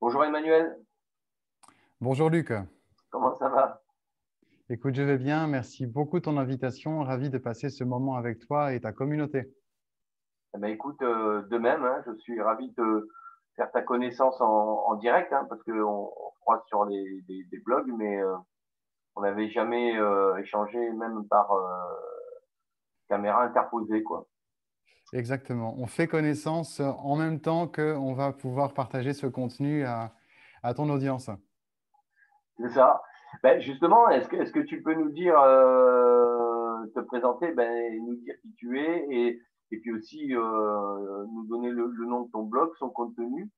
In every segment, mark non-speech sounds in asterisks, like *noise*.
Bonjour Emmanuel. Bonjour Luc. Comment ça va? Écoute, je vais bien. Merci beaucoup de ton invitation. Ravi de passer ce moment avec toi et ta communauté. Eh ben, écoute, euh, de même, hein, je suis ravi de faire ta connaissance en, direct, hein, parce qu'on on croise sur les, des, blogs, mais euh, on n'avait jamais euh, échangé, même par caméra interposée. Quoi. Exactement. On fait connaissance en même temps qu'on va pouvoir partager ce contenu à, ton audience. C'est ça. Ben justement, est-ce que, tu peux nous dire, euh, te présenter, ben, nous dire qui tu es et, puis aussi euh, nous donner le, nom de ton blog, son contenu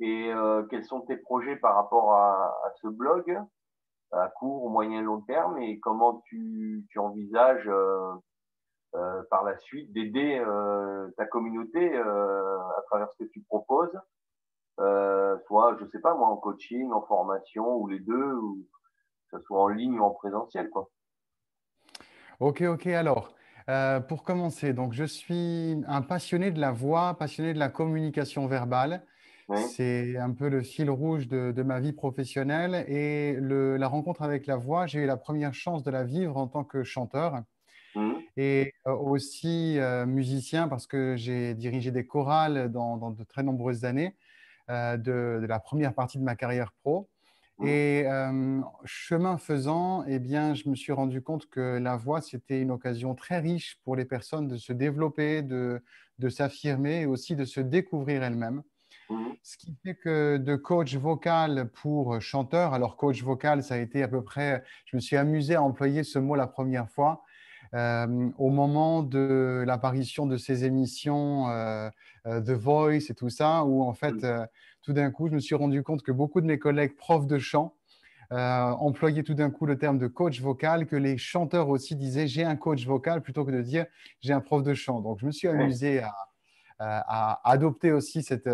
et euh, quels sont tes projets par rapport à, ce blog à court, moyen, long terme et comment tu envisages par la suite d'aider ta communauté à travers ce que tu proposes euh, soit, je sais pas moi, en coaching, en formation, ou les deux, ou que ce soit en ligne ou en présentiel. Quoi. Ok, ok. Alors, euh, pour commencer, donc je suis un passionné de la voix, passionné de la communication verbale. C'est un peu le fil rouge de, de ma vie professionnelle. Et le, la rencontre avec la voix, j'ai eu la première chance de la vivre en tant que chanteur. Et euh, aussi musicien parce que j'ai dirigé des chorales dans, dans, de très nombreuses années. Euh, de, la première partie de ma carrière pro. Mmh. Et euh, chemin faisant, eh bien, je me suis rendu compte que la voix, c'était une occasion très riche pour les personnes de se développer, de, de s'affirmer et aussi de se découvrir elles-mêmes. Mmh. Ce qui fait que de coach vocal pour chanteur, alors coach vocal, ça a été à peu près, je me suis amusé à employer ce mot la première fois. Euh, au moment de l'apparition de ces émissions euh, euh, The Voice et tout ça, où en fait, mm. tout d'un coup, je me suis rendu compte que beaucoup de mes collègues profs de chant employaient tout d'un coup le terme de coach vocal, que les chanteurs aussi disaient j'ai un coach vocal plutôt que de dire j'ai un prof de chant. Donc, je me suis amusé à, adopter aussi cette,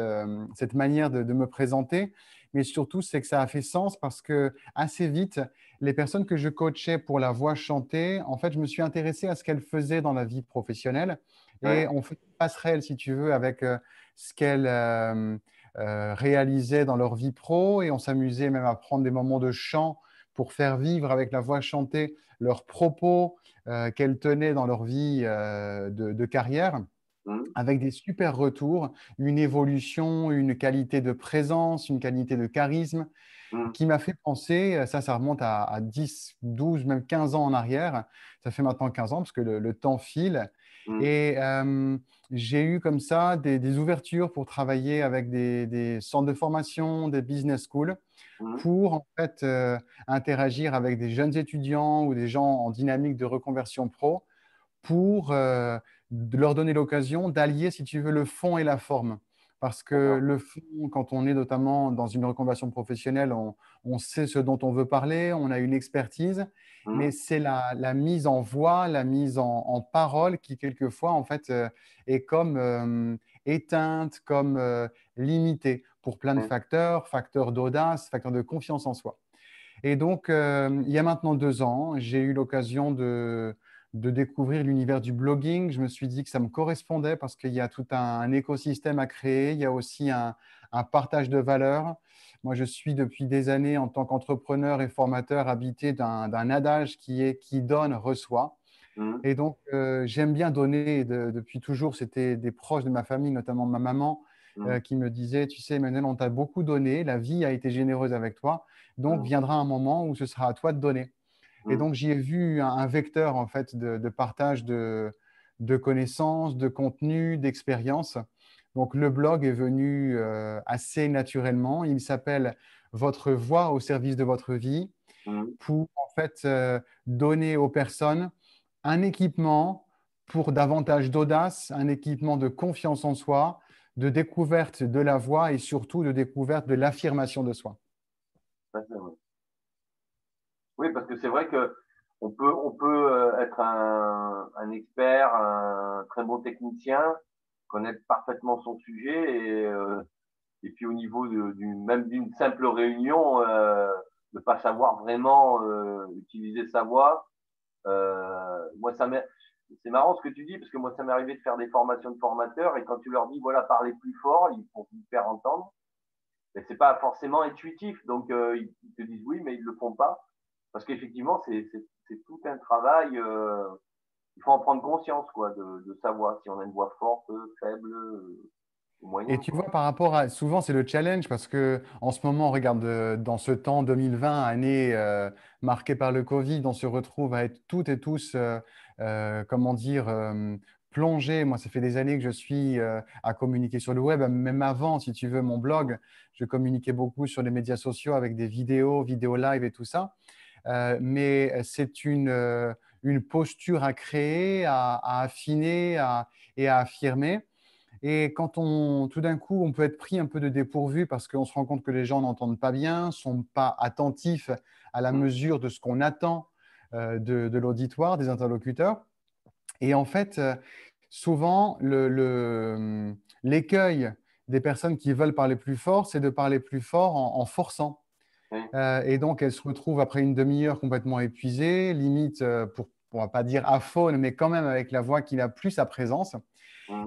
cette manière de, de, me présenter. Mais surtout, c'est que ça a fait sens parce que assez vite, les personnes que je coachais pour la voix chantée, en fait, je me suis intéressé à ce qu'elles faisaient dans la vie professionnelle. Et on fait une passerelle, si tu veux, avec euh, ce qu'elles euh, euh, réalisaient dans leur vie pro. Et on s'amusait même à prendre des moments de chant pour faire vivre avec la voix chantée leurs propos qu'elles tenaient dans leur vie de, carrière. Mmh. avec des super retours, une évolution, une qualité de présence, une qualité de charisme. Mmh. qui m'a fait penser, euh, ça, ça remonte à, 10, 12, même 15 ans en arrière. Ça fait maintenant 15 ans parce que le, temps file. Mmh. Et euh, j'ai eu comme ça des, ouvertures pour travailler avec des, centres de formation, des business schools, pour en fait euh, interagir avec des jeunes étudiants ou des gens en dynamique de reconversion pro, pour leur donner l'occasion d'allier, si tu veux, le fond et la forme. Parce que le fond, quand on est notamment dans une reconversion professionnelle, on, sait ce dont on veut parler, on a une expertise, mmh. mais c'est la, mise en voix, la mise en, parole qui, quelquefois, en fait, euh, est comme euh, éteinte, comme euh, limitée pour plein de mmh. facteurs, facteurs d'audace, facteurs de confiance en soi. Et donc, il y a maintenant deux ans, j'ai eu l'occasion de, de découvrir l'univers du blogging. Je me suis dit que ça me correspondait parce qu'il y a tout un, écosystème à créer. Il y a aussi un, partage de valeurs. Moi, je suis depuis des années en tant qu'entrepreneur et formateur habité d'un adage qui est qui donne reçoit. Mmh. Et donc, euh, j'aime bien donner. depuis toujours, c'était des proches de ma famille, notamment ma maman, mmh. euh, qui me disaient, tu sais, Emmanuel, on t'a beaucoup donné, la vie a été généreuse avec toi, donc mmh. viendra un moment où ce sera à toi de donner. Et mm. donc, j'y ai vu un, vecteur en fait de, partage de, connaissances, de contenu, d'expériences. Donc, le blog est venu euh, assez naturellement. Il s'appelle Votre voix au service de votre vie mm. pour en fait euh, donner aux personnes un équipement pour davantage d'audace, un équipement de confiance en soi, de découverte de la voix et surtout de découverte de l'affirmation de soi. Oui, parce que c'est vrai que on peut, on peut euh, être un, un, expert, un très bon technicien, connaître parfaitement son sujet et, euh, et puis au niveau de, du, même d'une simple réunion, euh, ne pas savoir vraiment euh, utiliser sa voix. Euh, moi, ça c'est marrant ce que tu dis parce que moi, ça m'est arrivé de faire des formations de formateurs et quand tu leur dis voilà parlez plus fort, ils vont vous faire entendre. mais c'est pas forcément intuitif. Donc, euh, ils te disent oui, mais ils le font pas. Parce qu'effectivement, c'est tout un travail. Euh, il faut en prendre conscience, quoi, de, de, savoir si on a une voix forte, faible, et tu vois, par rapport à. Souvent, c'est le challenge parce que en ce moment, on regarde euh, dans ce temps 2020, année euh, marquée par le Covid, on se retrouve à être toutes et tous, euh, comment dire, plongés. Moi, ça fait des années que je suis à communiquer sur le web, même avant, si tu veux, mon blog. Je communiquais beaucoup sur les médias sociaux avec des vidéos, vidéos live et tout ça. Mais c'est une, une posture à créer, à, à affiner à, et à affirmer. Et quand on, tout d'un coup, on peut être pris un peu de dépourvu parce qu'on se rend compte que les gens n'entendent pas bien, sont pas attentifs à la mesure de ce qu'on attend euh, de, l'auditoire, des interlocuteurs. Et en fait, euh, souvent, l'écueil des personnes qui veulent parler plus fort, c'est de parler plus fort en, forçant. Euh, et donc, elles se retrouvent après une demi-heure complètement épuisées, limite, pour, on ne va pas dire faune, mais quand même avec la voix qui n'a plus sa présence.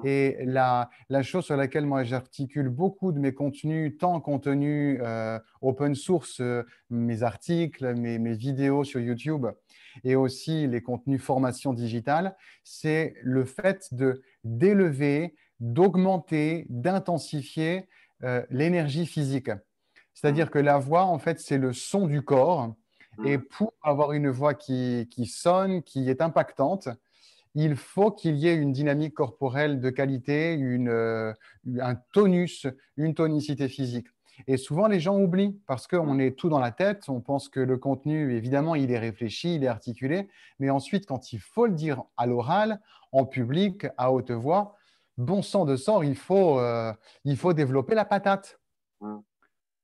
Et la, chose sur laquelle moi j'articule beaucoup de mes contenus, tant contenus euh, open source, euh, mes articles, mes, vidéos sur YouTube, et aussi les contenus formation digitale, c'est le fait de d'élever, d'augmenter, d'intensifier euh, l'énergie physique. C'est-à-dire que la voix, en fait, c'est le son du corps. Et mmh. pour avoir une voix qui, qui sonne, qui est impactante, il faut qu'il y ait une dynamique corporelle de qualité, euh, un tonus, une tonicité physique. Et souvent, les gens oublient parce qu'on est tout dans la tête. On pense que le contenu, évidemment, il est réfléchi, il est articulé. Mais ensuite, quand il faut le dire à l'oral, en public, à haute voix, bon sang de sang, il faut, euh, il faut développer la patate.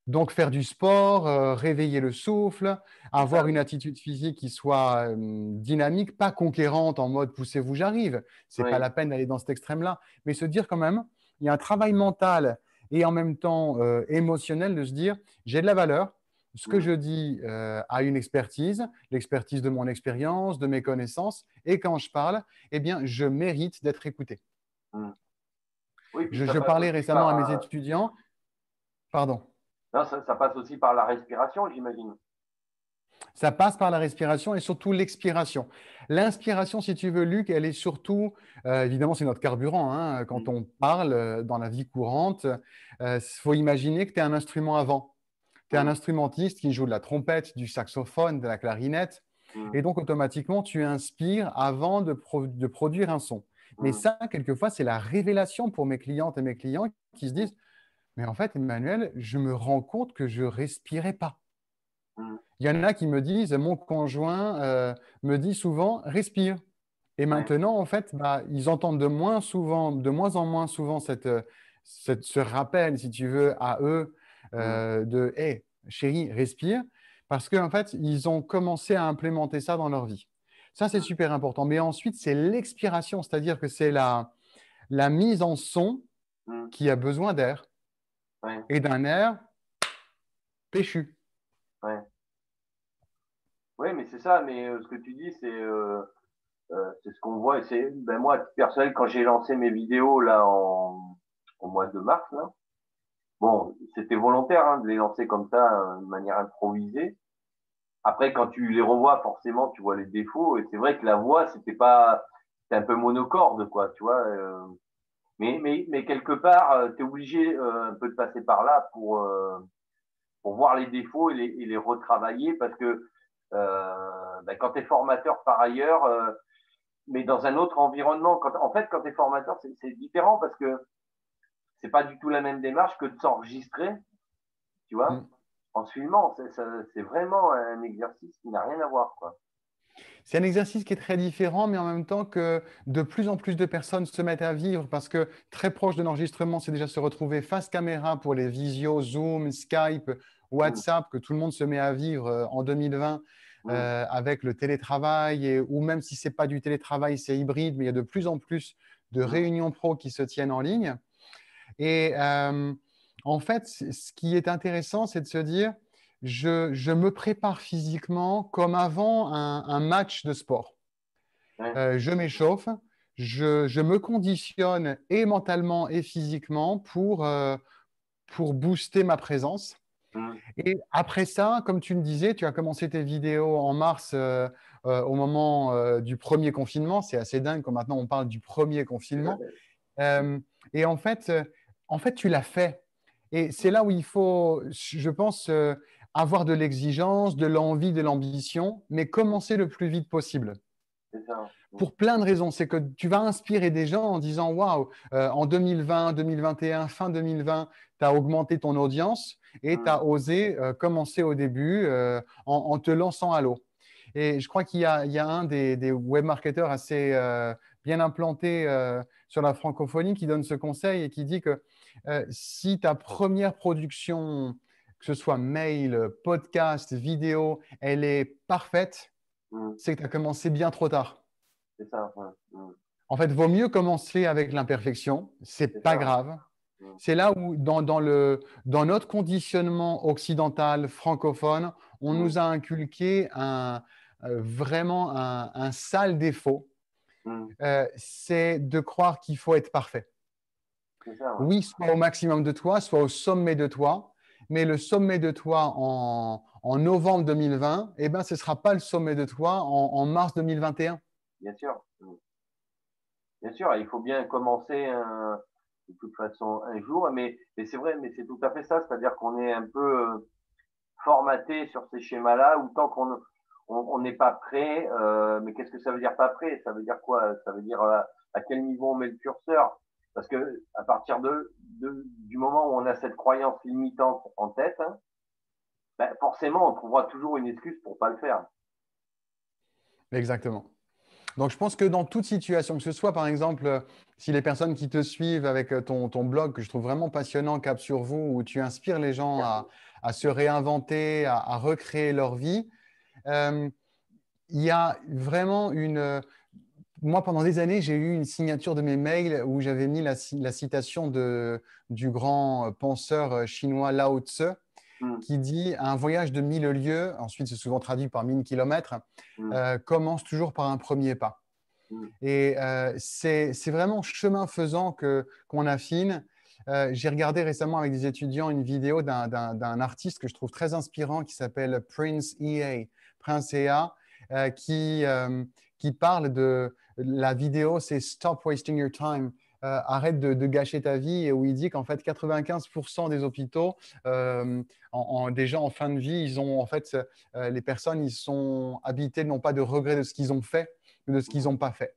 Donc, faire du sport, euh, réveiller le souffle, avoir une attitude physique qui soit euh, dynamique, pas conquérante en mode poussez-vous, j'arrive. Ce n'est pas la peine d'aller dans cet extrême-là. Mais se dire quand même, il y a un travail mental et en même temps euh, émotionnel de se dire j'ai de la valeur. Ce que mmh. je dis a une expertise, l'expertise de mon expérience, de mes connaissances. Et quand je parle, eh bien, je mérite d'être écouté. Mmh. je parlais récemment à mes étudiants. Pardon ça, passe aussi par la respiration, j'imagine. Ça passe par la respiration et surtout l'expiration. L'inspiration, si tu veux, Luc, elle est surtout, euh, évidemment, c'est notre carburant. Hein, quand on parle euh, dans la vie courante, il euh, faut imaginer que tu es un instrument avant. Tu es un instrumentiste qui joue de la trompette, du saxophone, de la clarinette. Et donc, automatiquement, tu inspires avant de, de produire un son. Mais ça, quelquefois, c'est la révélation pour mes clientes et mes clients qui se disent mais en fait, Emmanuel, je me rends compte que je respirais pas. Mmh. Il y en a qui me disent, mon conjoint euh, me dit souvent, respire. Et maintenant, en fait, bah, ils entendent de moins souvent, de moins en moins souvent cette, ce rappel, si tu veux, à eux euh, mmh. de, hé, chérie, respire, parce qu'en fait, ils ont commencé à implémenter ça dans leur vie. Ça, c'est mmh. super important. Mais ensuite, c'est l'expiration, c'est-à-dire que c'est la, la mise en son qui a besoin d'air et d'un air péchu. Ouais. Oui, mais c'est ça. Mais euh, ce que tu dis, c'est euh, euh, ce qu'on voit. C'est ben moi, personnellement, quand j'ai lancé mes vidéos là en, au mois de mars, là, bon, c'était volontaire hein, de les lancer comme ça, de manière improvisée. Après, quand tu les revois, forcément, tu vois les défauts. Et c'est vrai que la voix, c'était pas, c'était un peu monocorde, quoi. Tu vois. Mais, mais, mais quelque part, euh, tu es obligé euh, un peu de passer par là pour, euh, pour voir les défauts et les, et les retravailler parce que ben, quand tu es formateur par ailleurs, mais dans un autre environnement, quand, en fait, quand tu es formateur, c'est différent parce que c'est pas du tout la même démarche que de s'enregistrer, tu vois, mm. en se filmant. C'est vraiment un exercice qui n'a rien à voir, quoi. C'est un exercice qui est très différent, mais en même temps que de plus en plus de personnes se mettent à vivre parce que très proche de l'enregistrement, c'est déjà se retrouver face caméra pour les visios, Zoom, Skype, WhatsApp, que tout le monde se met à vivre euh, en 2020 euh, avec le télétravail, ou même si ce n'est pas du télétravail, c'est hybride, mais il y a de plus en plus de réunions pro qui se tiennent en ligne. Et euh, en fait, ce qui est intéressant, c'est de se dire, je, me prépare physiquement comme avant un, match de sport. Euh, je m'échauffe, je, me conditionne et mentalement et physiquement pour, euh, pour booster ma présence. Mmh. Et après ça, comme tu me disais, tu as commencé tes vidéos en mars euh, euh, au moment euh, du premier confinement. C'est assez dingue quand maintenant on parle du premier confinement. et en fait, en fait, tu l'as fait. Et c'est là où il faut, je pense, avoir de l'exigence, de l'envie, de l'ambition, mais commencer le plus vite possible. Pour plein de raisons. C'est que tu vas inspirer des gens en disant Waouh, en 2020, 2021, fin 2020, tu as augmenté ton audience et tu as osé euh, commencer au début euh, en, te lançant à l'eau. Et je crois qu'il y, y, a un des, des web marketeurs assez euh, bien implanté sur la francophonie qui donne ce conseil et qui dit que si ta première production, que ce soit mail, podcast, vidéo, elle est parfaite, mm. c'est que tu as commencé bien trop tard. C'est ça. Mm. En fait, vaut mieux commencer avec l'imperfection. C'est pas grave. C'est là où, dans, le, dans, notre conditionnement occidental, francophone, on nous a inculqué un, euh, vraiment un, sale défaut. Euh, c'est de croire qu'il faut être parfait. Oui, soit au maximum de toi, soit au sommet de toi, mais le sommet de toi en, novembre 2020, eh ben, ce ne sera pas le sommet de toi en, mars 2021. Bien sûr. Bien sûr, il faut bien commencer un, de toute façon un jour. Mais, mais c'est vrai, mais c'est tout à fait ça. C'est-à-dire qu'on est un peu euh, formaté sur ces schémas-là où tant qu'on on n'est pas prêt, euh, mais qu'est-ce que ça veut dire pas prêt? Ça veut dire quoi? Ça veut dire euh, à quel niveau on met le curseur? Parce que à partir du moment où on a cette croyance limitante en tête, hein, ben forcément on trouvera toujours une excuse pour pas le faire. Exactement. Donc, je pense que dans toute situation, que ce soit par exemple, si les personnes qui te suivent avec ton, ton blog, que je trouve vraiment passionnant, Cap sur vous, où tu inspires les gens à, à se réinventer, à, recréer leur vie, euh, il y a vraiment une. Moi, pendant des années, j'ai eu une signature de mes mails où j'avais mis la, la, citation de, du grand penseur chinois Lao Tse, Mm. qui dit un voyage de mille lieues, ensuite c'est souvent traduit par mille kilomètres, mm. euh, commence toujours par un premier pas. Mm. Et euh, c'est vraiment chemin faisant qu'on affine. Euh, j'ai regardé récemment avec des étudiants une vidéo d'un artiste que je trouve très inspirant qui s'appelle Prince EA, Prince EA, qui, qui parle de la vidéo, c'est Stop Wasting Your Time. Euh, arrête de, gâcher ta vie et où il dit qu'en fait 95% des hôpitaux, euh, en, déjà en fin de vie, ils ont en fait euh, les personnes, ils sont habités non pas de regrets de ce qu'ils ont fait, mais de ce qu'ils n'ont pas fait.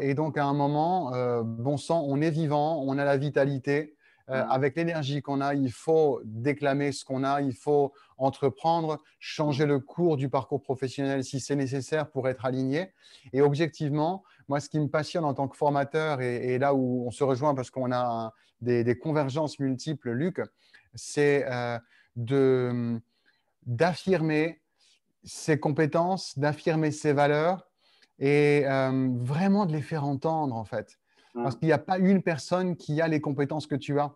et donc à un moment, bon sang, on est vivant, on a la vitalité. Mmh. Avec l'énergie qu'on a, il faut déclamer ce qu'on a, il faut entreprendre, changer le cours du parcours professionnel si c'est nécessaire pour être aligné. Et objectivement, moi, ce qui me passionne en tant que formateur, et, là où on se rejoint parce qu'on a des, convergences multiples, Luc, c'est euh, d'affirmer ses compétences, d'affirmer ses valeurs et euh, vraiment de les faire entendre, en fait. Mmh. Parce qu'il n'y a pas une personne qui a les compétences que tu as.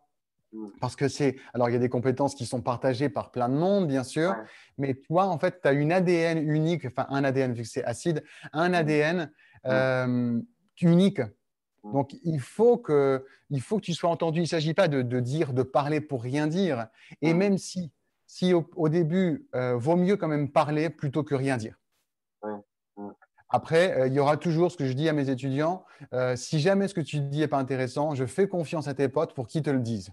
Mmh. Parce que c'est. Alors, il y a des compétences qui sont partagées par plein de monde, bien sûr, mais toi, en fait, tu as une ADN unique, enfin, un ADN, vu que c'est acide, un mmh. ADN euh, unique. Donc, il faut, que, il faut que tu sois entendu. Il ne s'agit pas de, dire, de parler pour rien dire. Et même si, si au, début, euh, vaut mieux quand même parler plutôt que rien dire. Après, euh, il y aura toujours ce que je dis à mes étudiants. si jamais ce que tu dis n'est pas intéressant, je fais confiance à tes potes pour qu'ils te le disent.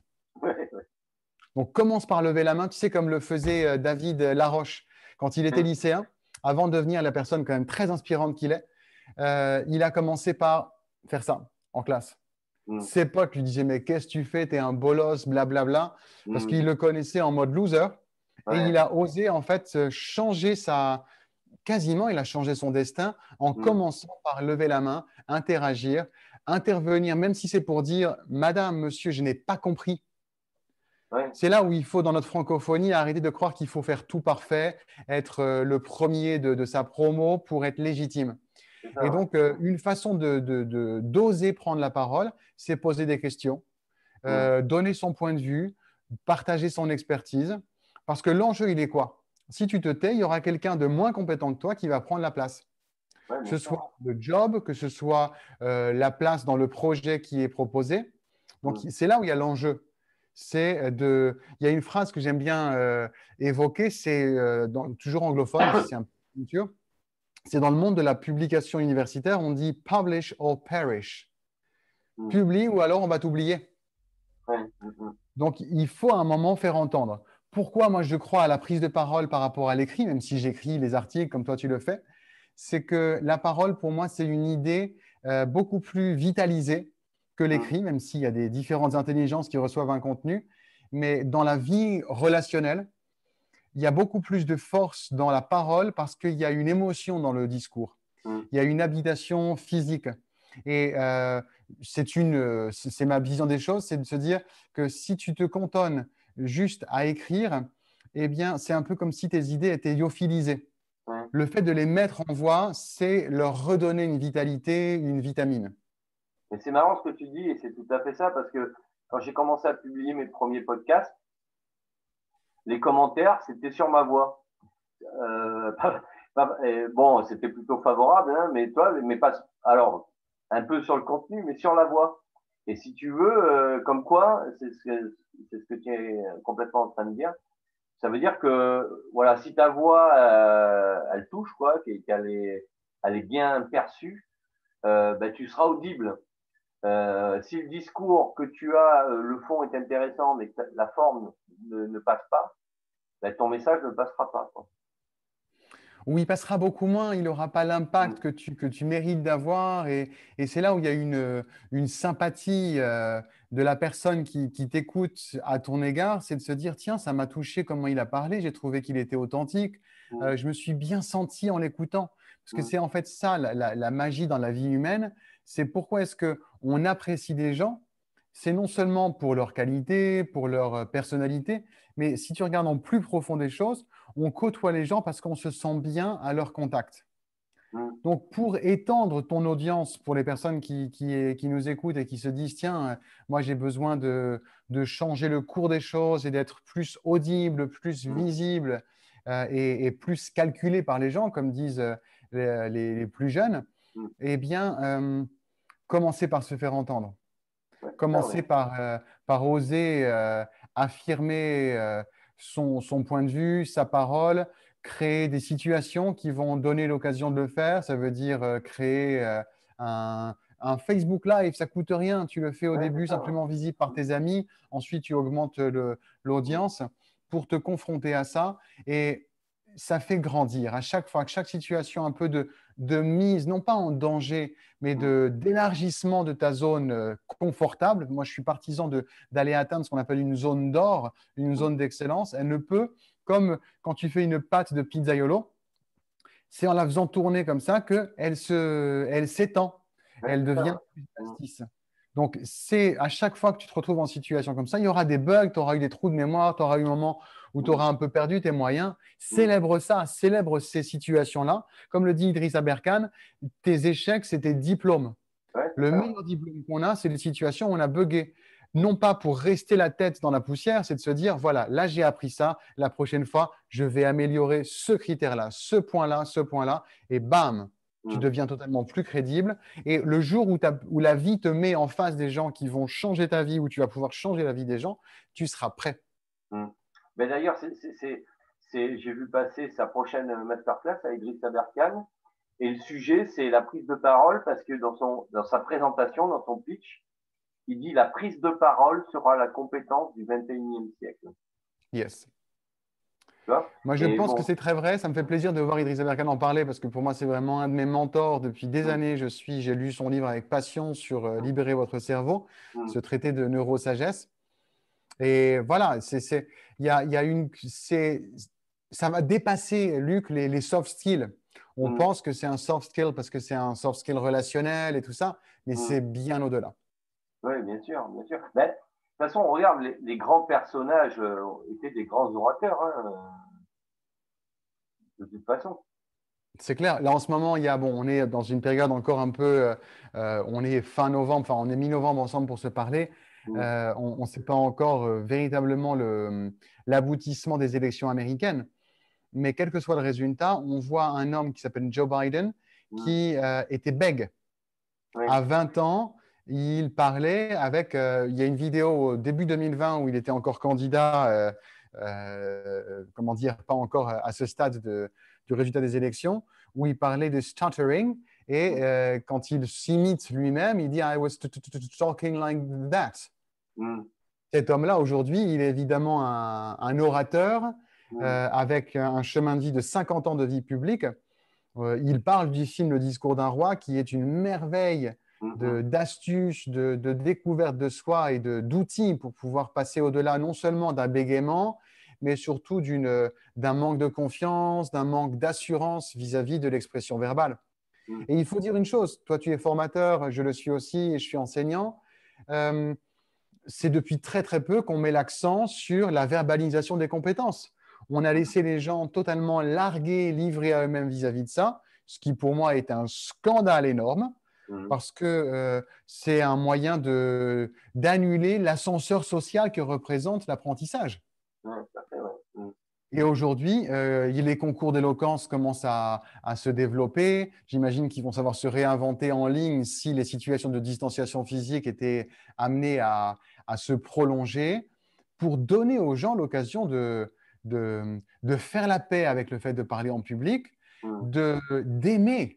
Donc, commence par lever la main. Tu sais, comme le faisait David Laroche quand il était lycéen, avant de devenir la personne quand même très inspirante qu'il est. Euh, il a commencé par faire ça en classe. Mm. Ses potes lui disaient Mais qu'est-ce que tu fais T'es un bolos, blablabla. Parce mm. qu'il le connaissait en mode loser. Et il a osé en fait changer sa. Quasiment, il a changé son destin en mm. commençant par lever la main, interagir, intervenir, même si c'est pour dire Madame, monsieur, je n'ai pas compris. C'est là où il faut, dans notre francophonie, arrêter de croire qu'il faut faire tout parfait, être euh, le premier de, sa promo pour être légitime. Et donc, euh, une façon d'oser de, de, prendre la parole, c'est poser des questions, euh, donner son point de vue, partager son expertise. Parce que l'enjeu, il est quoi? Si tu te tais, il y aura quelqu'un de moins compétent que toi qui va prendre la place. que ce soit le job, que ce soit euh, la place dans le projet qui est proposé. Donc, c'est là où il y a l'enjeu. c'est de. Il y a une phrase que j'aime bien évoquer, c'est toujours anglophone, c'est un peu c'est dans le monde de la publication universitaire, on dit publish or perish. Hmm. Publie ou alors on va t'oublier. Donc, il faut à un moment faire entendre. Pourquoi moi je crois à la prise de parole par rapport à l'écrit, même si j'écris les articles comme toi tu le fais, c'est que la parole pour moi c'est une idée euh, beaucoup plus vitalisée que hmm. l'écrit, même s'il y a des différentes intelligences qui reçoivent un contenu. Mais dans la vie relationnelle, il y a beaucoup plus de force dans la parole parce qu'il y a une émotion dans le discours. Mm. Il y a une habitation physique. Et euh, c'est ma vision des choses, c'est de se dire que si tu te cantonnes juste à écrire, eh bien, c'est un peu comme si tes idées étaient lyophilisées. Le fait de les mettre en voix, c'est leur redonner une vitalité, une vitamine. c'est marrant ce que tu dis, et c'est tout à fait ça, parce que quand j'ai commencé à publier mes premiers podcasts, les commentaires, c'était sur ma voix. Euh, *laughs* bon, c'était plutôt favorable, hein, mais toi, mais pas. Alors, un peu sur le contenu, mais sur la voix. Et si tu veux, euh, comme quoi, c'est ce, ce, que tu es complètement en train de dire. Ça veut dire que, voilà, si ta voix, euh, elle touche, quoi, qu'elle est, elle est bien perçue, ben, tu seras audible. si le discours que tu as, le fond est intéressant, mais que la forme ne passe pas, ben, ton message ne passera pas. Ou il passera beaucoup moins, il n'aura pas l'impact mm. que tu, que tu mérites d'avoir. Et, et c'est là où il y a une, une sympathie euh, de la personne qui, qui t'écoute à ton égard, c'est de se dire, tiens, ça m'a touché comment il a parlé, j'ai trouvé qu'il était authentique, mm. euh, je me suis bien senti en l'écoutant. Parce que mm. c'est en fait ça, la, la, magie dans la vie humaine, c'est pourquoi est-ce qu'on apprécie des gens? C'est non seulement pour leur qualité, pour leur euh, personnalité, mais si tu regardes en plus profond des choses, on côtoie les gens parce qu'on se sent bien à leur contact. Mm. Donc, pour étendre ton audience pour les personnes qui, qui, nous écoutent et qui se disent, tiens, euh, moi j'ai besoin de, de, changer le cours des choses et d'être plus audible, plus mm. visible euh, et, plus calculé par les gens, comme disent les, plus jeunes, mm. eh bien, commencez par se faire entendre. Commencer par, euh, par oser euh, affirmer euh, son, son, point de vue, sa parole, créer des situations qui vont donner l'occasion de le faire. Ça veut dire créer un, un, Facebook Live, ça coûte rien. Tu le fais au début simplement visible par tes amis. Ensuite, tu augmentes l'audience pour te confronter à ça. Et ça fait grandir. À chaque fois, à chaque situation un peu de, de mise, non pas en danger, mais d'élargissement de, ta zone euh, confortable. Moi, je suis partisan d'aller atteindre ce qu'on appelle une zone d'or, une zone d'excellence. Elle ne peut, comme quand tu fais une pâte de pizzaiolo, c'est en la faisant tourner comme ça qu'elle elle s'étend, elle, devient plus Donc, c'est à chaque fois que tu te retrouves en situation comme ça, il y aura des bugs, tu auras eu des trous de mémoire, tu auras eu un moment où tu auras un peu perdu tes moyens. Célèbre ça, célèbre ces situations-là. Comme le dit Idriss Aberkan, tes échecs, c'est tes diplômes. le meilleur diplôme qu'on a, c'est les situations où on a bugué. Non pas pour rester la tête dans la poussière, c'est de se dire, voilà, là j'ai appris ça, la prochaine fois, je vais améliorer ce critère-là, ce point-là, ce point-là, et bam, tu mm. deviens totalement plus crédible. Et le jour où, où, la vie te met en face des gens qui vont changer ta vie, où tu vas pouvoir changer la vie des gens, tu seras prêt. Mm. Mais d'ailleurs, j'ai vu passer sa prochaine masterclass avec Idriss Aberkan. Et le sujet, c'est la prise de parole parce que dans, son, dans sa présentation, dans son pitch, il dit la prise de parole sera la compétence du 21e siècle. Yes. Moi, je pense que c'est très vrai. Ça me fait plaisir de voir Idriss Aberkan en parler parce que pour moi, c'est vraiment un de mes mentors depuis des années. Je suis, j'ai lu son livre avec passion sur euh, Libérer votre cerveau, mm. ce traité de neurosagesse. Et voilà, c'est, il y a, y a une, ça va dépasser, Luc, les, les soft skills. On mm. pense que c'est un soft skill parce que c'est un soft skill relationnel et tout ça, mais mm. c'est bien au-delà. Oui, bien sûr, bien sûr. De toute façon, on regarde, les, grands personnages euh, étaient des grands orateurs, hein, de toute façon. C'est clair. Là, en ce moment, il y a, bon, on est dans une période encore un peu, euh, euh, on est fin novembre, enfin, on est mi-novembre ensemble pour se parler. Euh, on ne sait pas encore euh, véritablement l'aboutissement des élections américaines. Mais quel que soit le résultat, on voit un homme qui s'appelle Joe Biden qui euh, était bègue à 20 ans il parlait avec, il y a une vidéo au début 2020 où il était encore candidat, comment dire, pas encore à ce stade du résultat des élections, où il parlait de stuttering. Et quand il s'imite lui-même, il dit I was talking like that. Mm. Cet homme-là, aujourd'hui, il est évidemment un, orateur mm. avec un chemin de vie de 50 ans de vie publique. il parle du film Le discours d'un roi, qui est une merveille. D'astuces, de, de, découverte de soi et d'outils pour pouvoir passer au-delà non seulement d'un bégaiement, mais surtout d'un manque de confiance, d'un manque d'assurance vis-à-vis de l'expression verbale. Mm. Et il faut dire une chose, toi tu es formateur, je le suis aussi et je suis enseignant. Euh, c'est depuis très très peu qu'on met l'accent sur la verbalisation des compétences. On a laissé les gens totalement largués, livrés à eux-mêmes vis-à-vis de ça, ce qui pour moi est un scandale énorme. Mmh. parce que euh, c'est un moyen d'annuler l'ascenseur social que représente l'apprentissage. Mmh. Et aujourd'hui, euh, les concours d'éloquence commencent à, se développer. J'imagine qu'ils vont savoir se réinventer en ligne si les situations de distanciation physique étaient amenées à, se prolonger pour donner aux gens l'occasion de, de, faire la paix avec le fait de parler en public, mmh. d'aimer Mm.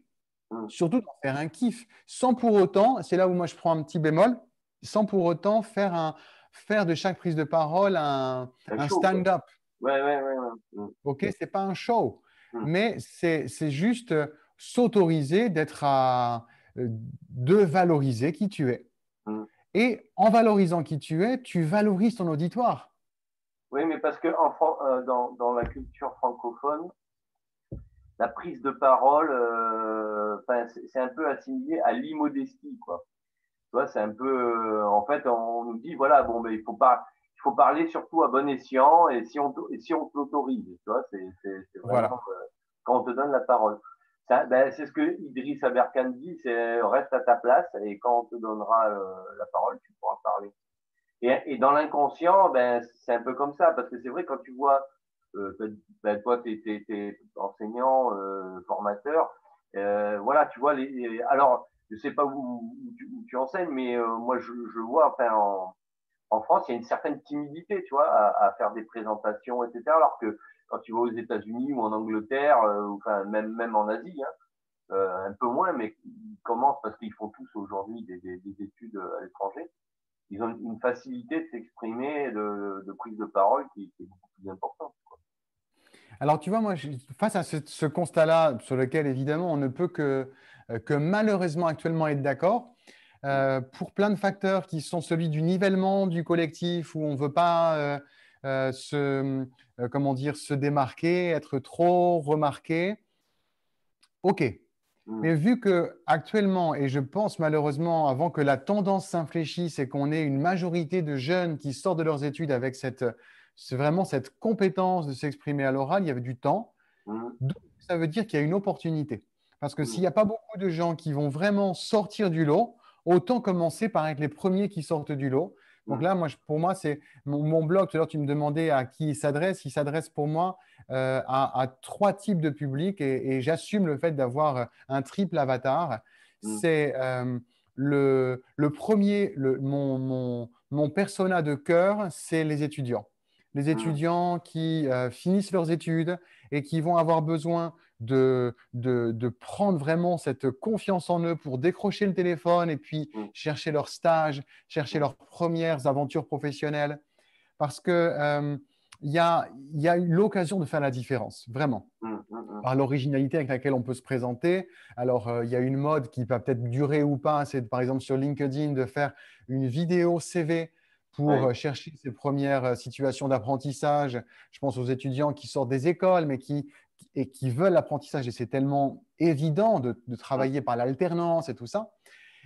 Surtout d'en faire un kiff, sans pour autant, c'est là où moi je prends un petit bémol, sans pour autant faire, un, faire de chaque prise de parole un, un, stand-up. Ouais, ouais, ouais, mm. Ok, c'est pas un show, mm. mais c'est juste s'autoriser d'être à, euh, de valoriser qui tu es. Et en valorisant qui tu es, tu valorises ton auditoire. Oui, mais parce que en, euh, dans, dans, la culture francophone, la prise de parole, euh, c'est un peu assimilé à l'immodestie, quoi. Tu vois, c'est un peu, euh, en fait, on nous dit, voilà, bon, mais il faut pas, il faut parler surtout à bon escient et si on, si on t'autorise, tu vois, c'est vraiment euh, quand on te donne la parole. Ben, c'est ce que Idriss Aberkan dit, c'est reste à ta place et quand on te donnera la parole, tu pourras parler. Et, et dans l'inconscient, ben, c'est un peu comme ça, parce que c'est vrai, quand tu vois euh, ben, toi, tu es, enseignant, euh, formateur. Euh, voilà, tu vois, les, alors, je sais pas où, tu, enseignes, mais moi, je, je vois, enfin, en, en, France, il y a une certaine timidité, tu vois, à, à, faire des présentations, etc. Alors que quand tu vas aux États-Unis ou en Angleterre, enfin, même, même en Asie, hein, un peu moins, mais ils commencent parce qu'ils font tous aujourd'hui des, des, des, études à l'étranger. Ils ont une facilité de s'exprimer, de, de, prise de parole qui, qui est beaucoup plus importante. Alors, tu vois, moi, face à ce, constat-là, sur lequel évidemment on ne peut que, euh, que malheureusement actuellement être d'accord, euh, pour plein de facteurs qui sont celui du nivellement du collectif, où on ne veut pas euh, se, comment dire, se démarquer, être trop remarqué. OK. Mm. Mais vu que actuellement, et je pense malheureusement, avant que la tendance s'infléchisse et qu'on ait une majorité de jeunes qui sortent de leurs études avec cette, c'est vraiment cette compétence de s'exprimer à l'oral. Il y avait du temps. Mmh. Donc, ça veut dire qu'il y a une opportunité. Parce que mmh. s'il n'y a pas beaucoup de gens qui vont vraiment sortir du lot, autant commencer par être les premiers qui sortent du lot. Donc mmh. là, moi, pour moi, c'est mon, blog. Tout à l'heure, tu me demandais à qui il s'adresse. Il s'adresse pour moi euh, à, trois types de publics et, j'assume le fait d'avoir un triple avatar. C'est euh, le, premier, mon, mon, mon persona de cœur, c'est les étudiants les mmh. étudiants qui euh, finissent leurs études et qui vont avoir besoin de, de, prendre vraiment cette confiance en eux pour décrocher le téléphone et puis mmh. chercher leur stage, chercher leurs premières aventures professionnelles. Parce que euh, il y, a, y a l'occasion de faire la différence, vraiment, mmh, par l'originalité avec laquelle on peut se présenter. Alors, euh, il y a une mode qui va peut-être durer ou pas, c'est par exemple sur LinkedIn de faire une vidéo CV pour euh, chercher ces premières euh, situations d'apprentissage. Je pense aux étudiants qui sortent des écoles, mais qui, et qui veulent l'apprentissage. Et c'est tellement évident de, travailler par l'alternance et tout ça.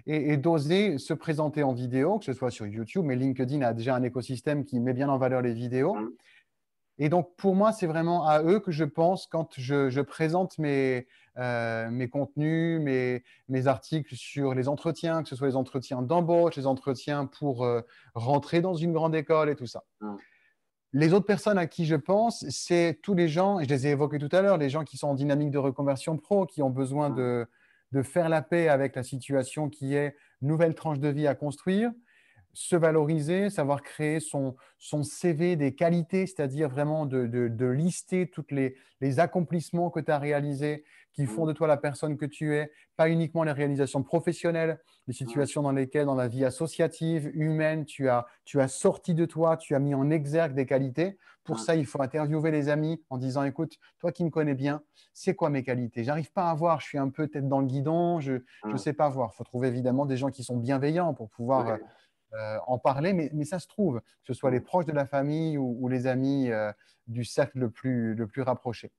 Et, d'oser se présenter en vidéo, que ce soit sur YouTube, mais LinkedIn a déjà un écosystème qui met bien en valeur les vidéos. Et donc, pour moi, c'est vraiment à eux que je pense quand je, présente mes, euh, mes contenus, mes, mes, articles sur les entretiens, que ce soit les entretiens d'embauche, les entretiens pour euh, rentrer dans une grande école et tout ça. Mmh. Les autres personnes à qui je pense, c'est tous les gens, et je les ai évoqués tout à l'heure, les gens qui sont en dynamique de reconversion pro, qui ont besoin mmh. de, de faire la paix avec la situation qui est nouvelle tranche de vie à construire, se valoriser, savoir créer son, son CV des qualités, c'est-à-dire vraiment de, de, lister tous les, les, accomplissements que tu as réalisés qui font de toi la personne que tu es, pas uniquement les réalisations professionnelles, les situations dans lesquelles, dans la vie associative, humaine, tu as, tu as sorti de toi, tu as mis en exergue des qualités. Pour ça, il faut interviewer les amis en disant, écoute, toi qui me connais bien, c'est quoi mes qualités? J'arrive pas à voir, je suis un peu tête dans le guidon, je ne sais pas voir. Il faut trouver évidemment des gens qui sont bienveillants pour pouvoir... euh, en parler, mais, ça se trouve, que ce soit les proches de la famille ou, les amis euh, du cercle le plus, le plus rapproché.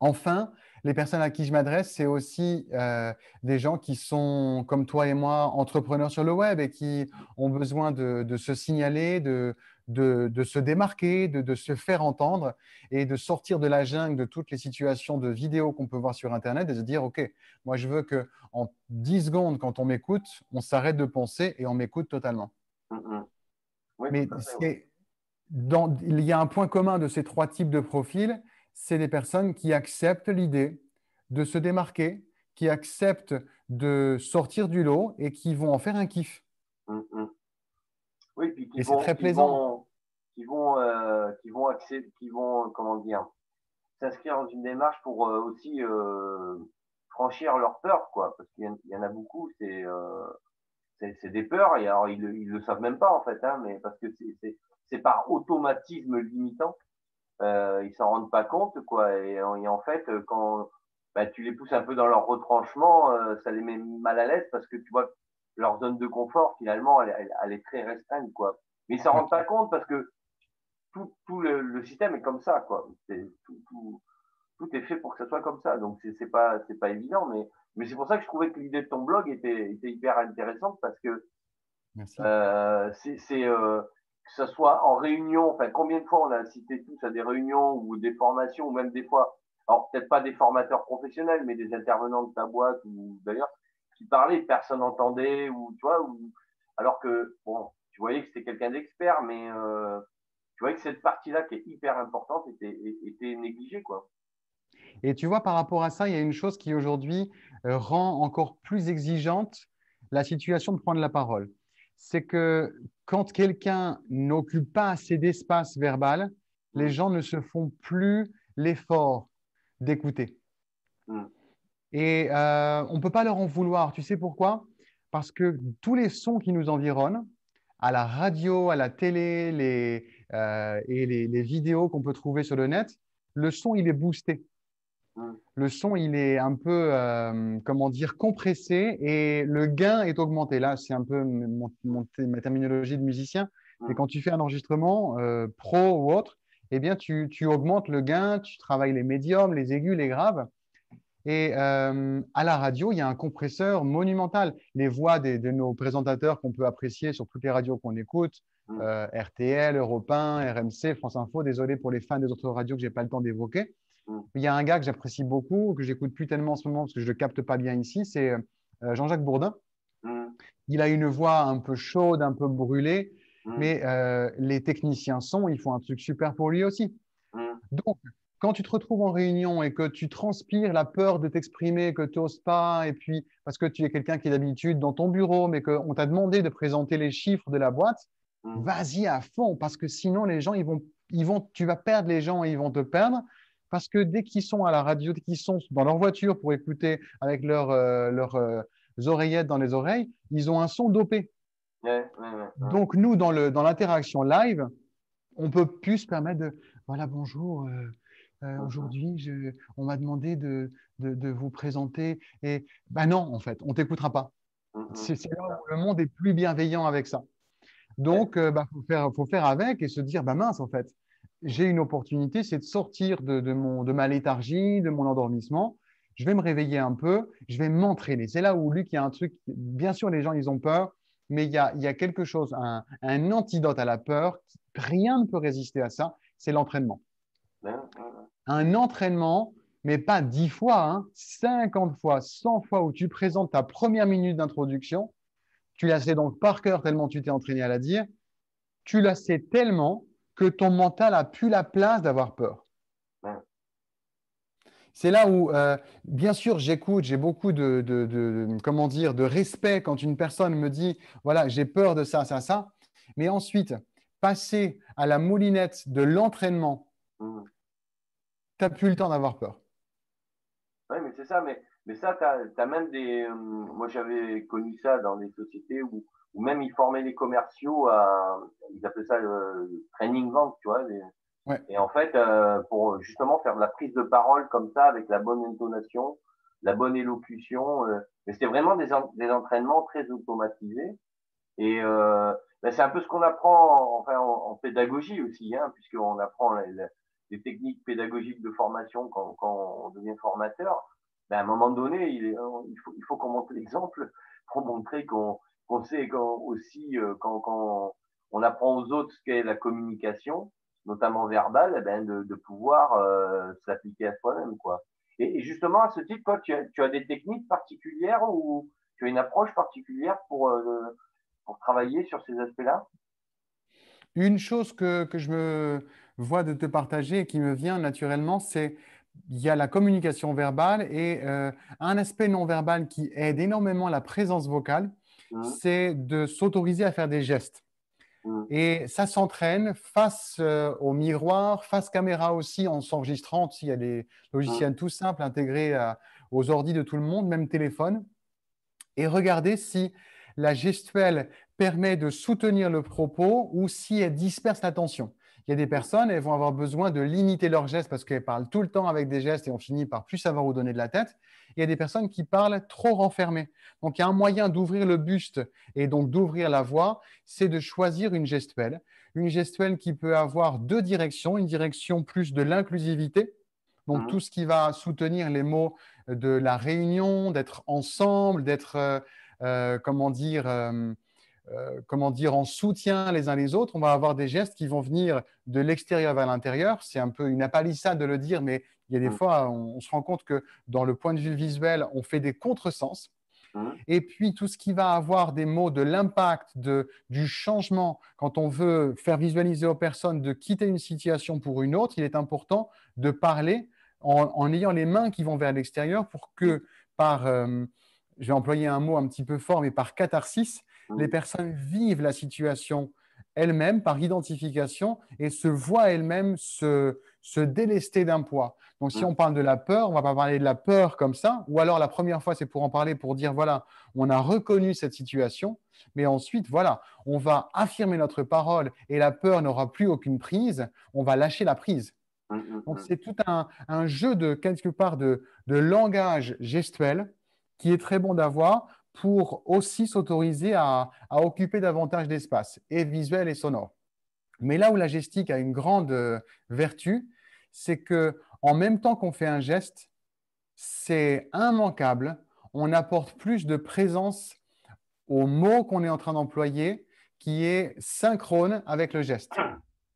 Enfin, les personnes à qui je m'adresse, c'est aussi euh, des gens qui sont, comme toi et moi, entrepreneurs sur le web et qui ont besoin de, se signaler, de, de, se démarquer, de, se faire entendre et de sortir de la jungle de toutes les situations de vidéos qu'on peut voir sur Internet et de se dire, OK, moi je veux qu'en 10 secondes, quand on m'écoute, on s'arrête de penser et on m'écoute totalement. Mm-hmm. Mais il y a un point commun de ces trois types de profils, c'est des personnes qui acceptent l'idée de se démarquer, qui acceptent de sortir du lot et qui vont en faire un kiff. Mm, mm. Oui, puis qui vont, très plaisant. Qui vont, euh, qui vont, qui vont, comment dire, s'inscrire dans une démarche pour euh, aussi euh, franchir leurs peurs, quoi. Parce qu'il y, en a beaucoup, c'est c'est des peurs, et alors ils, ne le savent même pas en fait, hein, mais parce que c'est par automatisme limitant euh, ils s'en rendent pas compte, quoi. Et, en fait, quand bah, tu les pousses un peu dans leur retranchement, euh, ça les met mal à l'aise parce que tu vois leur zone de confort, finalement, elle, elle, est très restreinte, quoi. Mais ils s'en rendent pas compte parce que tout, tout le, système est comme ça, quoi. tout, tout, tout, est fait pour que ça soit comme ça. Donc, c'est pas, c'est pas évident, mais, mais c'est pour ça que je trouvais que l'idée de ton blog était, était hyper intéressante parce que euh, c'est, euh, que ce soit en réunion, enfin combien de fois on a assisté tous à des réunions ou des formations, ou même des fois, alors peut-être pas des formateurs professionnels, mais des intervenants de ta boîte ou d'ailleurs qui parlaient, personne n'entendait, ou tu vois, ou, alors que bon, tu voyais que c'était quelqu'un d'expert, mais euh, tu voyais que cette partie-là qui est hyper importante était, était négligée, quoi. Et tu vois, par rapport à ça, il y a une chose qui aujourd'hui euh, rend encore plus exigeante la situation de prendre la parole c'est que quand quelqu'un n'occupe pas assez d'espace verbal, les mm. gens ne se font plus l'effort d'écouter. Mm. Et euh, on ne peut pas leur en vouloir. Tu sais pourquoi? Parce que tous les sons qui nous environnent, à la radio, à la télé euh, et les vidéos qu'on peut trouver sur le net, le son, il est boosté le son, il est un peu, euh, comment dire, compressé et le gain est augmenté. Là, c'est un peu ma terminologie de musicien. Et quand tu fais un enregistrement euh, pro ou autre, eh bien, tu, augmentes le gain, tu travailles les médiums, les aigus, les graves. Et euh, à la radio, il y a un compresseur monumental. Les voix de nos présentateurs qu'on peut apprécier sur toutes les radios qu'on écoute, RTL, Europe 1, RMC, France Info, désolé pour les fans des autres radios que je n'ai pas le temps d'évoquer. Mm. Il y a un gars que j'apprécie beaucoup, que j'écoute plus tellement en ce moment parce que je ne le capte pas bien ici, c'est euh, Jean-Jacques Bourdin. Mm. Il a une voix un peu chaude, un peu brûlée, mais euh, les techniciens sont, ils font un truc super pour lui aussi. Donc, quand tu te retrouves en réunion et que tu transpires la peur de t'exprimer, que tu n'oses pas, et puis parce que tu es quelqu'un qui est d'habitude dans ton bureau, mais qu'on t'a demandé de présenter les chiffres de la boîte, vas-y à fond, parce que sinon les gens, ils vont, ils vont, tu vas perdre les gens et ils vont te perdre. Parce que dès qu'ils sont à la radio, dès qu'ils sont dans leur voiture pour écouter avec leurs euh, euh, oreillettes dans les oreilles, ils ont un son dopé. Donc, nous, dans l'interaction live, on peut plus se permettre de voilà, bonjour. Euh, aujourd'hui, on m'a demandé de, vous présenter. Et ben non, en fait, on t'écoutera pas. C'est là où le monde est plus bienveillant avec ça. Donc, il bah, faut, faire, faut faire avec et se dire, bah mince, en fait, j'ai une opportunité, c'est de sortir de, mon, de ma léthargie, de mon endormissement. Je vais me réveiller un peu, je vais m'entraîner. C'est là où, Luc, il y a un truc, bien sûr, les gens, ils ont peur, mais il y a, il y a quelque chose, un, un, antidote à la peur. Rien ne peut résister à ça, c'est l'entraînement. Un entraînement, mais pas 10 fois, hein, 50 fois, 100 fois où tu présentes ta première minute d'introduction. Tu la sais donc par cœur tellement tu t'es entraîné à la dire. Tu la sais tellement que ton mental a plus la place d'avoir peur. c'est là où, euh, bien sûr, j'écoute, j'ai beaucoup de, comment dire, de respect quand une personne me dit, voilà, j'ai peur de ça, ça, ça. Mais ensuite, passer à la moulinette de l'entraînement, mmh. Tu n'as plus le temps d'avoir peur. Oui, mais c'est ça. Mais, mais ça, tu as, même des. Euh, moi, j'avais connu ça dans des sociétés où, où même ils formaient les commerciaux à. Ils appelaient ça le, training vente, tu vois. Et en fait, euh, pour justement faire de la prise de parole comme ça, avec la bonne intonation, la bonne élocution. Euh, mais c'était vraiment des, des entraînements très automatisés. Et euh, ben c'est un peu ce qu'on apprend enfin, en, pédagogie aussi, hein, puisqu'on apprend les, techniques pédagogiques de formation quand, on devient formateur. Ben, à un moment donné, il, il faut, il faut qu'on montre l'exemple *laughs* pour montrer qu'on sait quand, aussi, euh, quand, quand on apprend aux autres ce qu'est la communication, notamment verbale, eh ben de, pouvoir euh, s'appliquer à soi-même. Et, justement, à ce titre, toi, tu as, des techniques particulières ou tu as une approche particulière pour, euh, pour travailler sur ces aspects-là? Une chose que, que, je me vois de te partager et qui me vient naturellement, c'est il y a la communication verbale et euh, un aspect non verbal qui aide énormément la présence vocale, mmh. c'est de s'autoriser à faire des gestes. Mmh. Et ça s'entraîne face euh, au miroir, face caméra aussi, en s'enregistrant. Il y a des logiciels mmh. tout simples intégrés aux ordis de tout le monde, même téléphone. Et regardez si la gestuelle permet de soutenir le propos ou si elle disperse l'attention. Il y a des personnes, elles vont avoir besoin de limiter leurs gestes parce qu'elles parlent tout le temps avec des gestes et on finit par plus savoir où donner de la tête. Il y a des personnes qui parlent trop renfermées. Donc, il y a un moyen d'ouvrir le buste et donc d'ouvrir la voix, c'est de choisir une gestuelle. Une gestuelle qui peut avoir deux directions, une direction plus de l'inclusivité, donc mmh. tout ce qui va soutenir les mots de la réunion, d'être ensemble, d'être euh, euh, comment dire, euh, euh, comment dire, en soutien les uns les autres. On va avoir des gestes qui vont venir de l'extérieur vers l'intérieur. C'est un peu une apalissade de le dire, mais il y a des mm. fois, on, se rend compte que dans le point de vue visuel, on fait des contresens. Mm. Et puis, tout ce qui va avoir des mots de l'impact, de, du changement, quand on veut faire visualiser aux personnes de quitter une situation pour une autre, il est important de parler en, ayant les mains qui vont vers l'extérieur pour que par je vais employer un mot un petit peu fort, mais par catharsis. Les personnes vivent la situation elles-mêmes par identification et se voient elles-mêmes se, se délester d'un poids. Donc, si mmh. on parle de la peur, on va pas parler de la peur comme ça, ou alors la première fois, c'est pour en parler, pour dire, voilà, on a reconnu cette situation, mais ensuite, voilà, on va affirmer notre parole et la peur n'aura plus aucune prise, on va lâcher la prise. Mmh, Donc, c'est tout un, un, jeu de quelque part de, de langage gestuel qui est très bon d'avoir pour aussi s'autoriser à, occuper davantage d'espace, et visuel et sonore. Mais là où la gestique a une grande euh, vertu, c'est que en même temps qu'on fait un geste, c'est immanquable, on apporte plus de présence au mot qu'on est en train d'employer qui est synchrone avec le geste.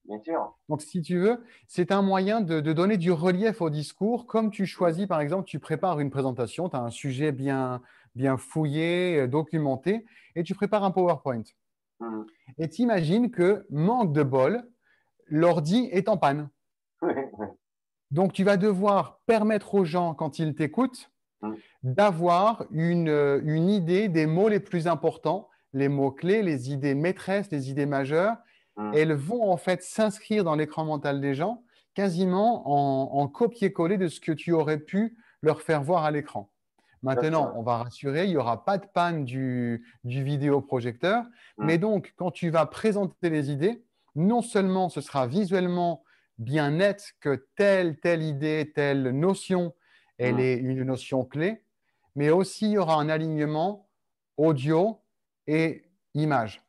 Bien sûr. Donc, si tu veux, c'est un moyen de, donner du relief au discours. Comme tu choisis, par exemple, tu prépares une présentation, tu as un sujet bien, bien fouillé, euh, documenté, et tu prépares un PowerPoint. Mmh. Et tu imagines que, manque de bol, l'ordi est en panne. Donc, tu vas devoir permettre aux gens, quand ils t'écoutent, mmh. d'avoir une, euh, une idée des mots les plus importants, les mots-clés, les idées maîtresses, les idées majeures, Mmh. elles vont en fait s'inscrire dans l'écran mental des gens quasiment en, copier-coller de ce que tu aurais pu leur faire voir à l'écran. Maintenant, on va rassurer, il n'y aura pas de panne du, du vidéoprojecteur, mmh. mais donc quand tu vas présenter les idées, non seulement ce sera visuellement bien net que telle, telle idée, telle notion, elle mmh. est une notion clé, mais aussi il y aura un alignement audio et image.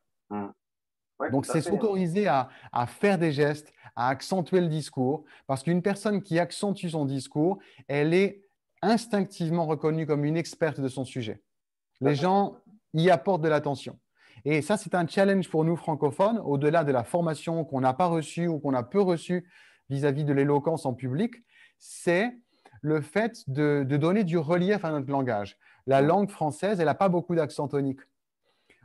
Donc, c'est s'autoriser à, faire des gestes, à accentuer le discours, parce qu'une personne qui accentue son discours, elle est instinctivement reconnue comme une experte de son sujet. Les gens y apportent de l'attention. Et ça, c'est un challenge pour nous francophones, au-delà de la formation qu'on n'a pas reçue ou qu'on a peu reçue vis-à-vis de l'éloquence en public, c'est le fait de, de, donner du relief à notre langage. La langue française, elle n'a pas beaucoup d'accent tonique.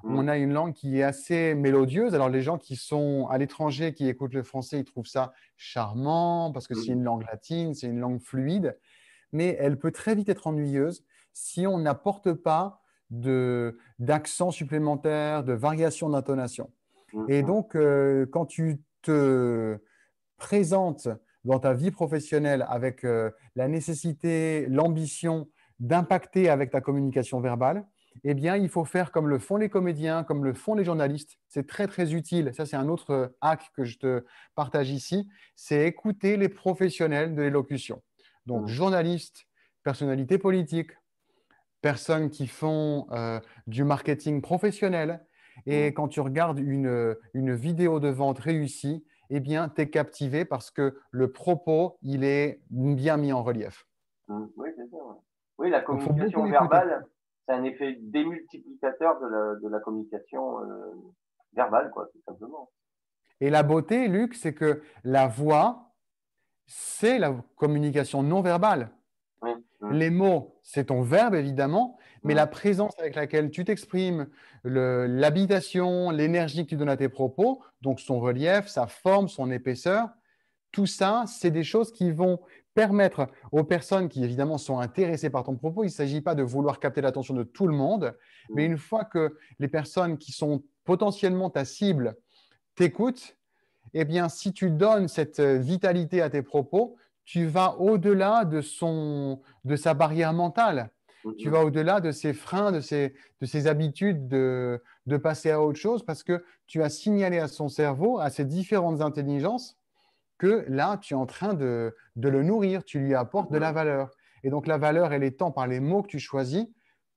Mm. On a une langue qui est assez mélodieuse. Alors, les gens qui sont à l'étranger, qui écoutent le français, ils trouvent ça charmant parce que c'est mm. une langue latine, c'est une langue fluide. Mais elle peut très vite être ennuyeuse si on n'apporte pas d'accent supplémentaire, de variation d'intonation. Et donc, euh, quand tu te présentes dans ta vie professionnelle avec euh, la nécessité, l'ambition d'impacter avec ta communication verbale, eh bien, il faut faire comme le font les comédiens, comme le font les journalistes. C'est très, très utile. Ça, c'est un autre hack que je te partage ici. C'est écouter les professionnels de l'élocution. Donc, journalistes, personnalités politiques, personnes qui font euh, du marketing professionnel. Et quand tu regardes une, une vidéo de vente réussie, eh bien, tu es captivé parce que le propos, il est bien mis en relief. Mmh, oui, c'est ça. Oui, la communication verbale, c'est un effet démultiplicateur de la, de la communication euh, verbale, quoi, tout simplement. Et la beauté, Luc, c'est que la voix, c'est la communication non verbale. Les mots, c'est ton verbe, évidemment, mais la présence avec laquelle tu t'exprimes, l'habitation, l'énergie que tu donnes à tes propos, donc son relief, sa forme, son épaisseur, tout ça, c'est des choses qui vont permettre aux personnes qui, évidemment, sont intéressées par ton propos, il ne s'agit pas de vouloir capter l'attention de tout le monde, mais une fois que les personnes qui sont potentiellement ta cible t'écoutent, eh bien, si tu donnes cette vitalité à tes propos, tu vas au-delà de, son, de sa barrière mentale. Tu vas au-delà de ses freins, de ses, de ses habitudes de, de, passer à autre chose parce que tu as signalé à son cerveau, à ses différentes intelligences, que là, tu es en train de, de le nourrir, tu lui apportes de la valeur. Et donc, la valeur, elle est tant par les mots que tu choisis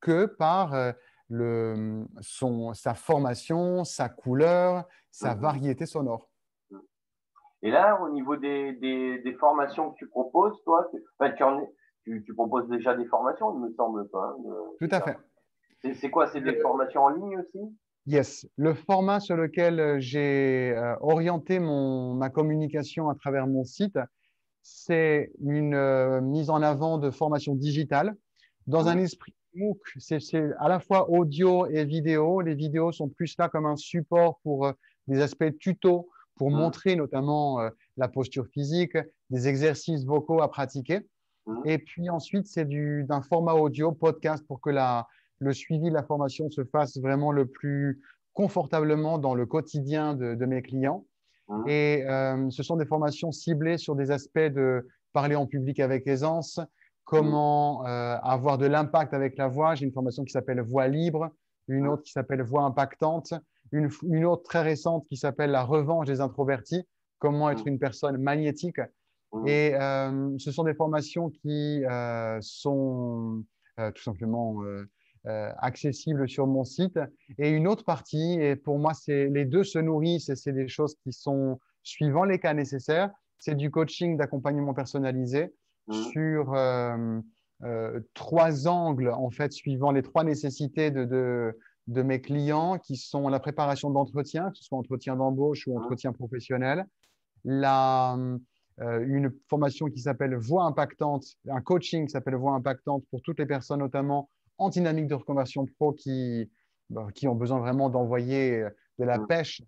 que par euh, le, son, sa formation, sa couleur, sa variété sonore. Et là, au niveau des, des, formations que tu proposes, toi, tu, tu, proposes déjà des formations, il me semble. Toi, hein, Tout à fait. C'est quoi C'est des formations en ligne aussi? Yes. Le format sur lequel euh, j'ai euh, orienté mon, ma communication à travers mon site, c'est une euh, mise en avant de formation digitale dans un esprit MOOC. C'est à la fois audio et vidéo. Les vidéos sont plus là comme un support pour des aspects tuto pour mmh. montrer notamment euh, la posture physique, des exercices vocaux à pratiquer. Mmh. Et puis ensuite, c'est d'un format audio, podcast, pour que la, le suivi de la formation se fasse vraiment le plus confortablement dans le quotidien de, de mes clients. Mmh. Et euh, ce sont des formations ciblées sur des aspects de parler en public avec aisance, comment euh, avoir de l'impact avec la voix. J'ai une formation qui s'appelle Voix libre, une autre qui s'appelle Voix impactante, une, autre très récente qui s'appelle La revanche des introvertis, comment être mm. une personne magnétique. Mm. Et euh, ce sont des formations qui euh, sont euh, tout simplement accessibles sur mon site. Et une autre partie, et pour moi, c'est les deux se nourrissent et c'est des choses qui sont suivant les cas nécessaires. C'est du coaching d'accompagnement personnalisé mm. sur trois angles, en fait, suivant les trois nécessités de, de mes clients qui sont la préparation d'entretien, que ce soit entretien d'embauche ou entretien professionnel, la, euh, une formation qui s'appelle Voix impactante, un coaching qui s'appelle Voix impactante pour toutes les personnes, notamment en dynamique de reconversion pro, qui, bah, qui ont besoin vraiment d'envoyer de la pêche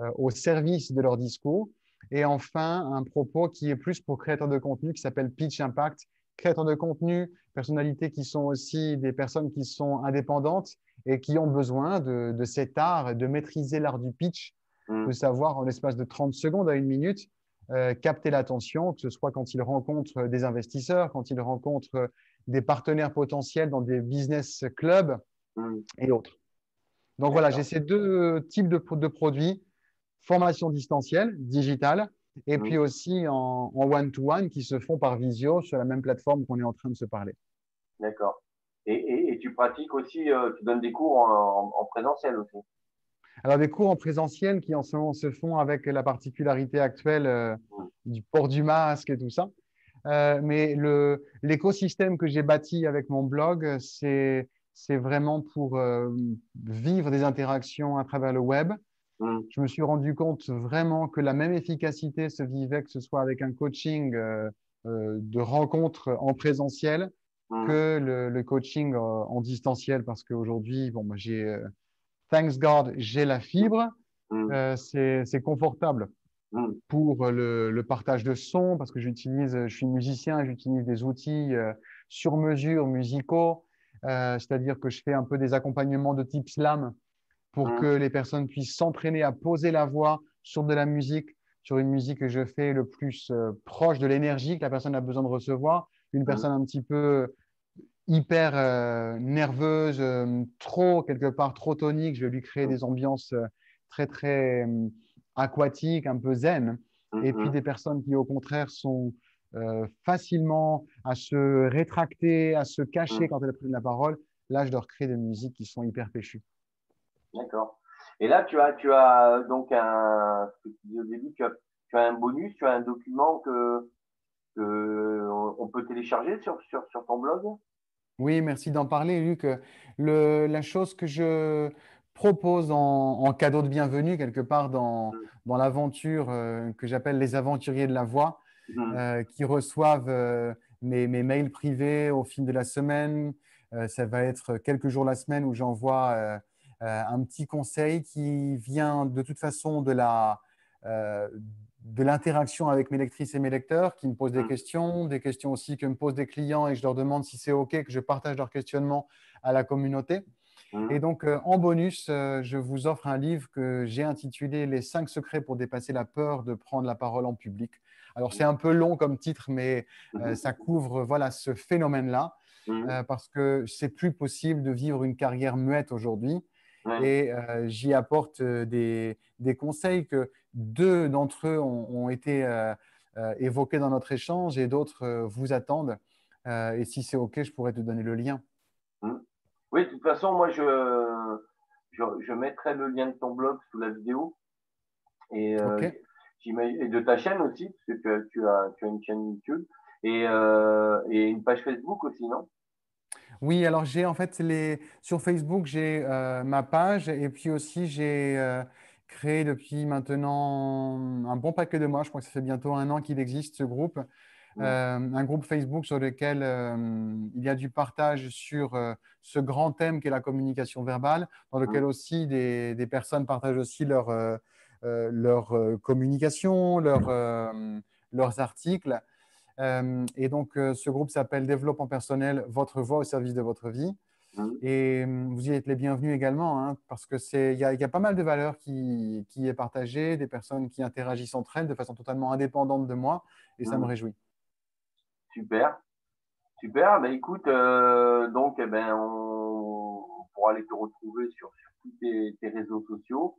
euh, au service de leur discours. Et enfin, un propos qui est plus pour créateurs de contenu qui s'appelle Pitch Impact. Créateurs de contenu, personnalités qui sont aussi des personnes qui sont indépendantes et qui ont besoin de, cet art, de maîtriser l'art du pitch, mm. de savoir en l'espace de 30 secondes à une minute euh, capter l'attention, que ce soit quand ils rencontrent des investisseurs, quand ils rencontrent des partenaires potentiels dans des business clubs mm. et autres. Donc voilà, j'ai ces deux types de, produits, formation distancielle, digitale, et puis aussi en one-to-one qui se font par visio sur la même plateforme qu'on est en train de se parler. D'accord. Et, tu pratiques aussi, euh, tu donnes des cours en, présentiel aussi? Alors, des cours en présentiel qui en ce moment se font avec la particularité actuelle euh, du port du masque et tout ça. Euh, mais l'écosystème que j'ai bâti avec mon blog, c'est vraiment pour vivre des interactions à travers le web. Mmh. Je me suis rendu compte vraiment que la même efficacité se vivait, que ce soit avec un coaching de rencontre en présentiel Mmh. que le, coaching en distanciel parce qu'aujourd'hui, bon, moi, j'ai, euh, thanks God, j'ai la fibre. Mmh. Euh, c'est confortable pour le, le, partage de son parce que j'utilise, je suis musicien, j'utilise des outils euh, sur mesure musicaux, c'est-à-dire que je fais un peu des accompagnements de type slam pour mmh. que les personnes puissent s'entraîner à poser la voix sur de la musique, sur une musique que je fais le plus proche de l'énergie que la personne a besoin de recevoir. Une mmh. personne un petit peu hyper euh, nerveuse, euh, trop, quelque part, trop tonique. Je vais lui créer des ambiances euh, très, très aquatiques, un peu zen. Et puis des personnes qui, au contraire, sont facilement à se rétracter, à se cacher quand elles prennent la parole. Là, je leur crée des musiques qui sont hyper péchues. D'accord. Et là, tu as, tu as donc un, ce que tu dis au début, tu as, tu as un bonus, tu as un document que, que on peut télécharger sur, sur, sur ton blog? Oui, merci d'en parler, Luc. Le, la chose que je propose en, cadeau de bienvenue, quelque part dans, mmh. dans l'aventure euh, que j'appelle les aventuriers de la voix, mmh. euh, qui reçoivent euh, mes, mes, mails privés au fil de la semaine. ça va être quelques jours la semaine où j'envoie un petit conseil qui vient de toute façon de la de l'interaction avec mes lectrices et mes lecteurs qui me posent des mmh. questions, des questions aussi que me posent des clients et je leur demande si c'est OK que je partage leurs questionnements à la communauté. Mmh. Et donc, euh, en bonus, euh, je vous offre un livre que j'ai intitulé Les cinq secrets pour dépasser la peur de prendre la parole en public. Alors, c'est un peu long comme titre, mais euh, mmh. ça couvre voilà, ce phénomène-là parce que c'est plus possible de vivre une carrière muette aujourd'hui. Et j'y apporte des, des, conseils que deux d'entre eux ont, été euh, euh, évoqués dans notre échange et d'autres euh, vous attendent. et si c'est OK, je pourrais te donner le lien. Mmh. Oui, de toute façon, moi, je, je, mettrai le lien de ton blog sous la vidéo. Et, et de ta chaîne aussi, parce que tu as, tu as une chaîne YouTube et, et une page Facebook aussi, non? Oui, alors j'ai en fait les sur Facebook, j'ai ma page et puis aussi j'ai créé depuis maintenant un bon paquet de mois. Je crois que ça fait bientôt un an qu'il existe ce groupe. Euh, un groupe Facebook sur lequel euh, il y a du partage sur euh, ce grand thème qu'est la communication verbale, dans lequel aussi des, des personnes partagent aussi leur, leur communication, leur, leurs articles. Et donc, ce groupe s'appelle Développement personnel, votre voix au service de votre vie. Mmh. Et mmh, vous y êtes les bienvenus également, hein, parce que c'est, il y, a pas mal de valeurs qui, qui est partagées, des personnes qui interagissent entre elles de façon totalement indépendante de moi, et ça me mmh. réjouit. Super, super. Ben, écoute, euh, donc, eh ben, on, pourra aller te retrouver sur, tous tes, réseaux sociaux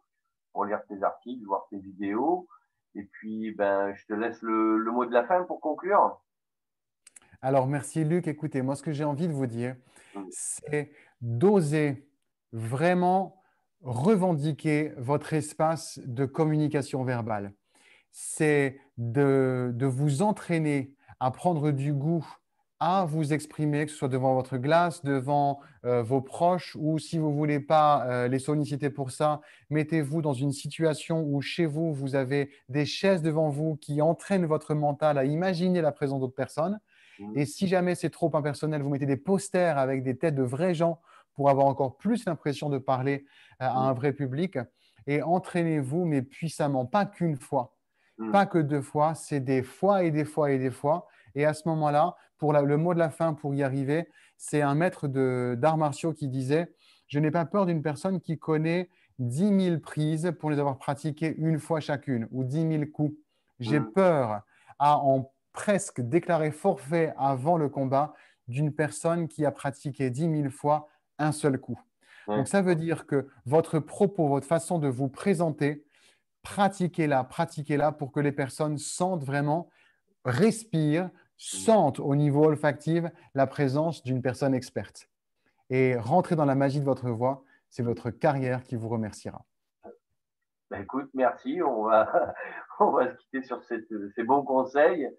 pour lire tes articles, voir tes vidéos. Et puis, ben, je te laisse le, le mot de la fin pour conclure. Alors, merci Luc. Écoutez, moi, ce que j'ai envie de vous dire, c'est d'oser vraiment revendiquer votre espace de communication verbale. C'est de, vous entraîner à prendre du goût à vous exprimer, que ce soit devant votre glace, devant euh, vos proches, ou si vous ne voulez pas euh, les solliciter pour ça, mettez-vous dans une situation où chez vous, vous avez des chaises devant vous qui entraînent votre mental à imaginer la présence d'autres personnes. Et si jamais c'est trop impersonnel, vous mettez des posters avec des têtes de vrais gens pour avoir encore plus l'impression de parler euh, à un vrai public. Et entraînez-vous, mais puissamment, pas qu'une fois, mm. pas que deux fois, c'est des fois et des fois et des fois. Et à ce moment-là, pour le mot de la fin, pour y arriver, c'est un maître d'arts martiaux qui disait Je n'ai pas peur d'une personne qui connaît 10 000 prises pour les avoir pratiquées une fois chacune ou 10 000 coups. J'ai mm. peur à en presque déclaré forfait avant le combat d'une personne qui a pratiqué dix mille fois un seul coup. Donc ça veut dire que votre propos, votre façon de vous présenter, pratiquez-la, pratiquez-la pour que les personnes sentent vraiment, respirent, sentent au niveau olfactif la présence d'une personne experte. Et rentrer dans la magie de votre voix, c'est votre carrière qui vous remerciera. Ben écoute, merci. On va, *laughs* on va se quitter sur ces bons conseils.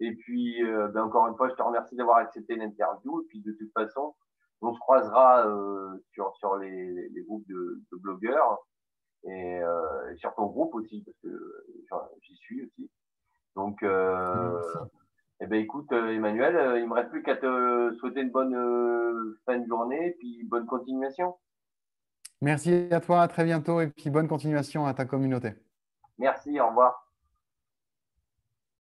Et puis, euh, ben encore une fois, je te remercie d'avoir accepté l'interview. Et puis, de toute façon, on se croisera euh, sur, sur les, les groupes de, de blogueurs et, euh, sur ton groupe aussi, parce que j'y suis aussi. Donc, euh, eh ben, écoute, euh, Emmanuel, il me reste plus qu'à te souhaiter une bonne fin de journée et puis bonne continuation. Merci à toi, à très bientôt et puis bonne continuation à ta communauté. Merci, au revoir.